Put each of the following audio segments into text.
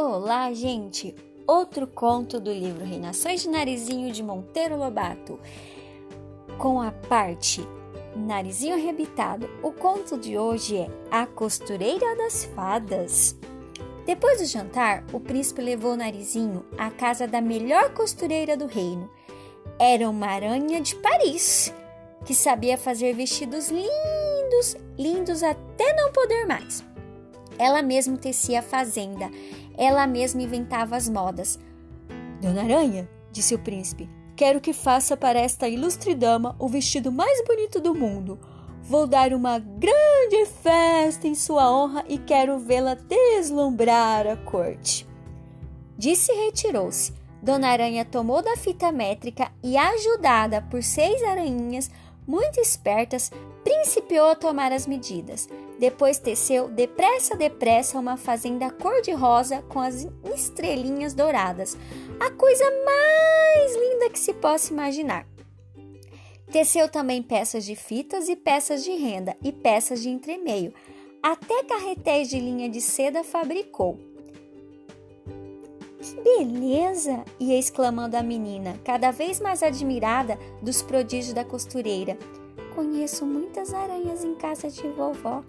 Olá, gente! Outro conto do livro Reinações de Narizinho de Monteiro Lobato. Com a parte Narizinho Arrebitado, o conto de hoje é A Costureira das Fadas. Depois do jantar, o príncipe levou Narizinho à casa da melhor costureira do reino. Era uma aranha de Paris, que sabia fazer vestidos lindos, lindos até não poder mais. Ela mesma tecia a fazenda, ela mesma inventava as modas. Dona Aranha, disse o príncipe, quero que faça para esta ilustre dama o vestido mais bonito do mundo. Vou dar uma grande festa em sua honra e quero vê-la deslumbrar a corte. Disse e retirou-se. Dona Aranha tomou da fita métrica e, ajudada por seis aranhinhas muito espertas, principiou a tomar as medidas. Depois teceu depressa, depressa uma fazenda cor-de-rosa com as estrelinhas douradas, a coisa mais linda que se possa imaginar. Teceu também peças de fitas e peças de renda e peças de entremeio, até carretéis de linha de seda fabricou. Que beleza! ia exclamando a menina, cada vez mais admirada dos prodígios da costureira. Conheço muitas aranhas em casa de vovó,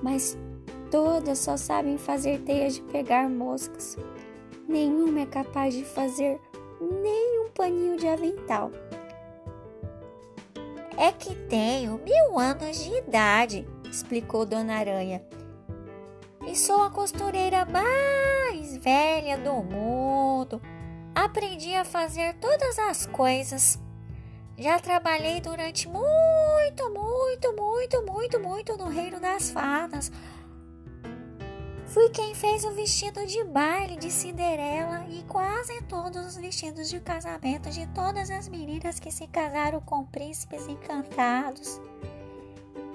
mas todas só sabem fazer teias de pegar moscas. Nenhuma é capaz de fazer nem um paninho de avental. É que tenho mil anos de idade, explicou Dona Aranha. E sou a costureira mais velha do mundo. Aprendi a fazer todas as coisas. Já trabalhei durante muito, muito, muito, muito, muito no Reino das Fadas. Fui quem fez o vestido de baile de Cinderela e quase todos os vestidos de casamento de todas as meninas que se casaram com príncipes encantados.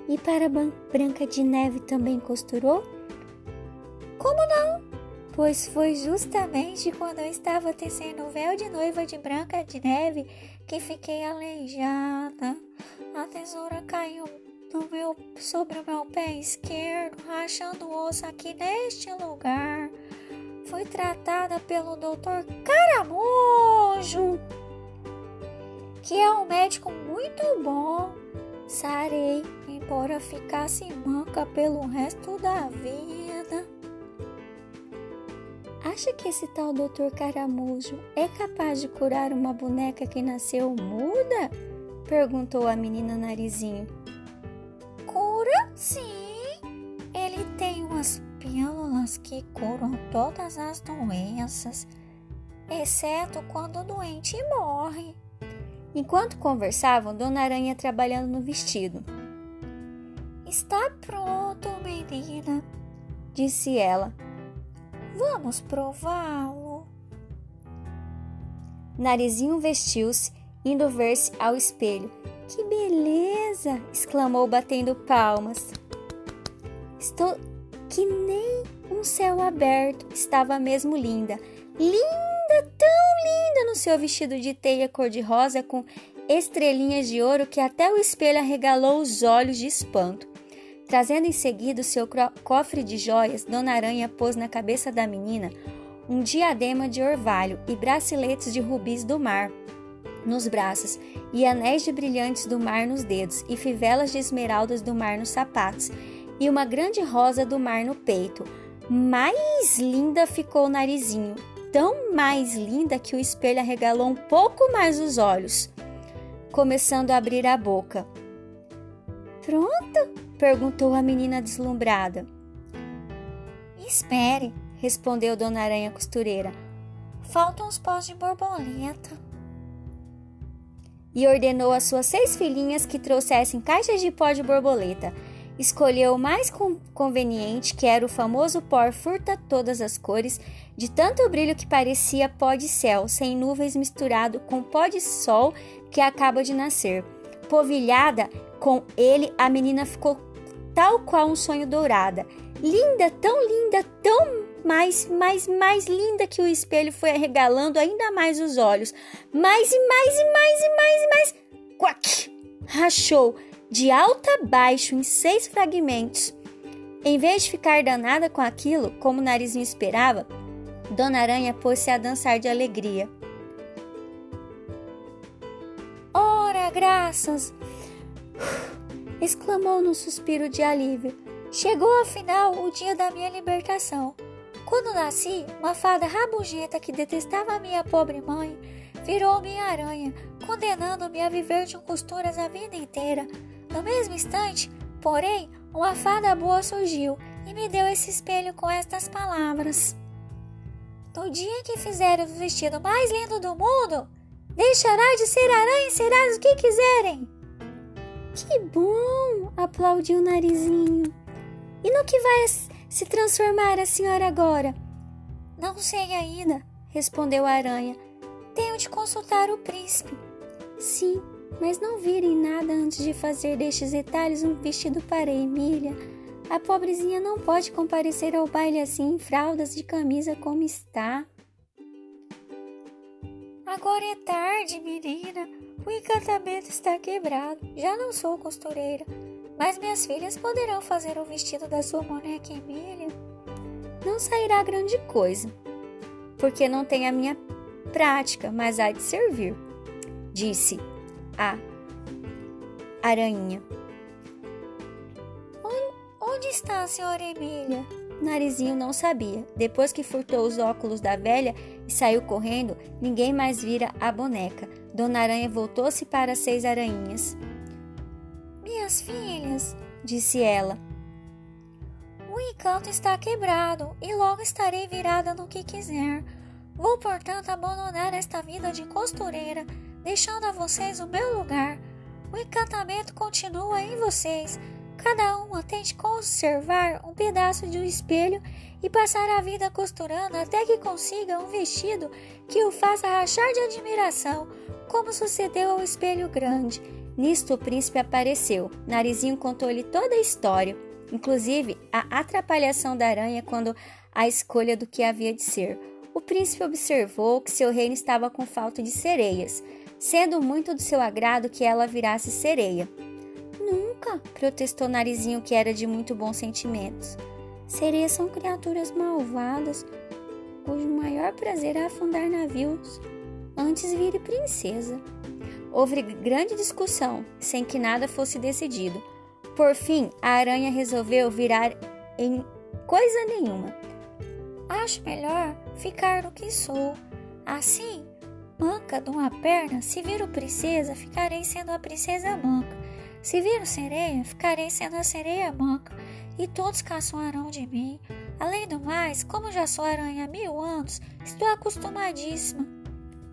E para Branca de Neve também costurou? Como não? pois foi justamente quando eu estava tecendo o véu de noiva de Branca de Neve que fiquei aleijada. A tesoura caiu meu, sobre o meu pé esquerdo, rachando o osso aqui neste lugar. Fui tratada pelo doutor Caramujo, que é um médico muito bom. Sarei, embora ficasse manca pelo resto da vida. Acha que esse tal doutor Caramujo é capaz de curar uma boneca que nasceu muda? Perguntou a menina Narizinho. Cura? Sim. Ele tem umas pílulas que curam todas as doenças, exceto quando o doente morre. Enquanto conversavam, Dona Aranha trabalhando no vestido. Está pronto, menina, disse ela. Vamos prová-lo. Narizinho vestiu-se, indo ver-se ao espelho. Que beleza! exclamou, batendo palmas. Estou que nem um céu aberto. Estava mesmo linda. Linda, tão linda no seu vestido de teia cor-de-rosa com estrelinhas de ouro que até o espelho arregalou os olhos de espanto. Trazendo em seguida o seu cofre de joias, Dona Aranha pôs na cabeça da menina um diadema de orvalho e braceletes de rubis do mar nos braços, e anéis de brilhantes do mar nos dedos, e fivelas de esmeraldas do mar nos sapatos, e uma grande rosa do mar no peito. Mais linda ficou o narizinho, tão mais linda que o espelho arregalou um pouco mais os olhos, começando a abrir a boca. Pronto? Perguntou a menina deslumbrada. Espere, respondeu Dona Aranha costureira. Faltam os pós de borboleta. E ordenou às suas seis filhinhas que trouxessem caixas de pó de borboleta. Escolheu o mais conveniente, que era o famoso pó furta todas as cores, de tanto brilho que parecia pó de céu, sem nuvens misturado com pó de sol que acaba de nascer. Povilhada com ele, a menina ficou tal qual um sonho dourada. Linda, tão linda, tão mais, mais, mais linda que o espelho foi arregalando ainda mais os olhos. Mais e mais e mais e mais e mais. Quack! Rachou de alto a baixo em seis fragmentos. Em vez de ficar danada com aquilo, como o narizinho esperava, Dona Aranha pôs-se a dançar de alegria. Ora, graças! Exclamou num suspiro de alívio. Chegou afinal o dia da minha libertação. Quando nasci, uma fada rabugenta que detestava a minha pobre mãe virou minha aranha, condenando-me a viver de costuras a vida inteira. No mesmo instante, porém, uma fada boa surgiu e me deu esse espelho com estas palavras: No dia em que fizeres o vestido mais lindo do mundo, deixará de ser aranha e serás o que quiserem. Que bom! aplaudiu o narizinho. E no que vai se transformar a senhora agora? Não sei ainda, respondeu a aranha. Tenho de consultar o príncipe. Sim, mas não virem nada antes de fazer destes detalhes um vestido para Emília. A pobrezinha não pode comparecer ao baile assim em fraldas de camisa como está. Agora é tarde, menina. O encantamento está quebrado. Já não sou costureira. Mas minhas filhas poderão fazer o vestido da sua boneca Emília. Não sairá grande coisa, porque não tem a minha prática, mas há de servir, disse a aranha. Onde está a senhora Emília? Narizinho não sabia. Depois que furtou os óculos da velha e saiu correndo, ninguém mais vira a boneca. Dona Aranha voltou-se para as seis aranhinhas. Minhas filhas, disse ela, o encanto está quebrado e logo estarei virada no que quiser. Vou, portanto, abandonar esta vida de costureira, deixando a vocês o meu lugar. O encantamento continua em vocês. Cada uma tem de conservar um pedaço de um espelho e passar a vida costurando até que consiga um vestido que o faça rachar de admiração, como sucedeu ao espelho grande. Nisto o príncipe apareceu. Narizinho contou-lhe toda a história, inclusive a atrapalhação da aranha quando a escolha do que havia de ser. O príncipe observou que seu reino estava com falta de sereias, sendo muito do seu agrado que ela virasse sereia. Nunca, protestou Narizinho, que era de muito bons sentimentos. Sereias são criaturas malvadas, cujo maior prazer é afundar navios. Antes vire princesa. Houve grande discussão, sem que nada fosse decidido. Por fim, a aranha resolveu virar em coisa nenhuma. Acho melhor ficar no que sou. Assim, manca de uma perna, se viro princesa, ficarei sendo a princesa manca. Se viro sereia, ficarei sendo a sereia manca, e todos caçoarão de mim. Além do mais, como já sou aranha há mil anos, estou acostumadíssima.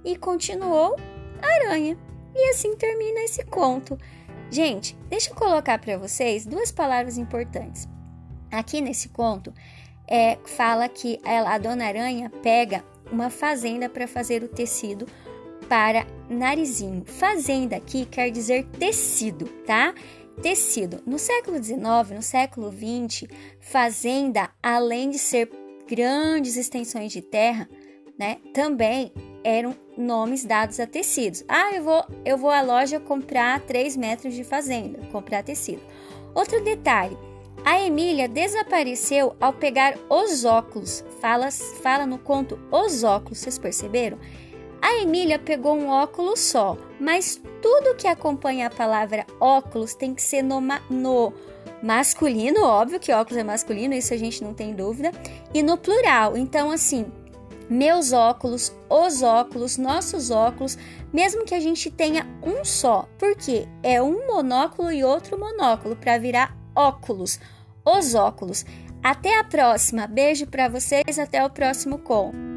E continuou aranha. E assim termina esse conto. Gente, deixa eu colocar para vocês duas palavras importantes. Aqui nesse conto, é, fala que ela, a Dona Aranha pega uma fazenda para fazer o tecido para narizinho. Fazenda aqui quer dizer tecido, tá? Tecido. No século XIX, no século XX, fazenda, além de ser grandes extensões de terra, né, também eram nomes dados a tecidos. Ah, eu vou, eu vou à loja comprar 3 metros de fazenda, comprar tecido. Outro detalhe, a Emília desapareceu ao pegar os óculos. Fala, fala no conto os óculos, vocês perceberam? A Emília pegou um óculos só, mas tudo que acompanha a palavra óculos tem que ser no, no masculino, óbvio que óculos é masculino, isso a gente não tem dúvida, e no plural. Então, assim, meus óculos, os óculos, nossos óculos, mesmo que a gente tenha um só, porque é um monóculo e outro monóculo para virar óculos, os óculos. Até a próxima, beijo para vocês, até o próximo com.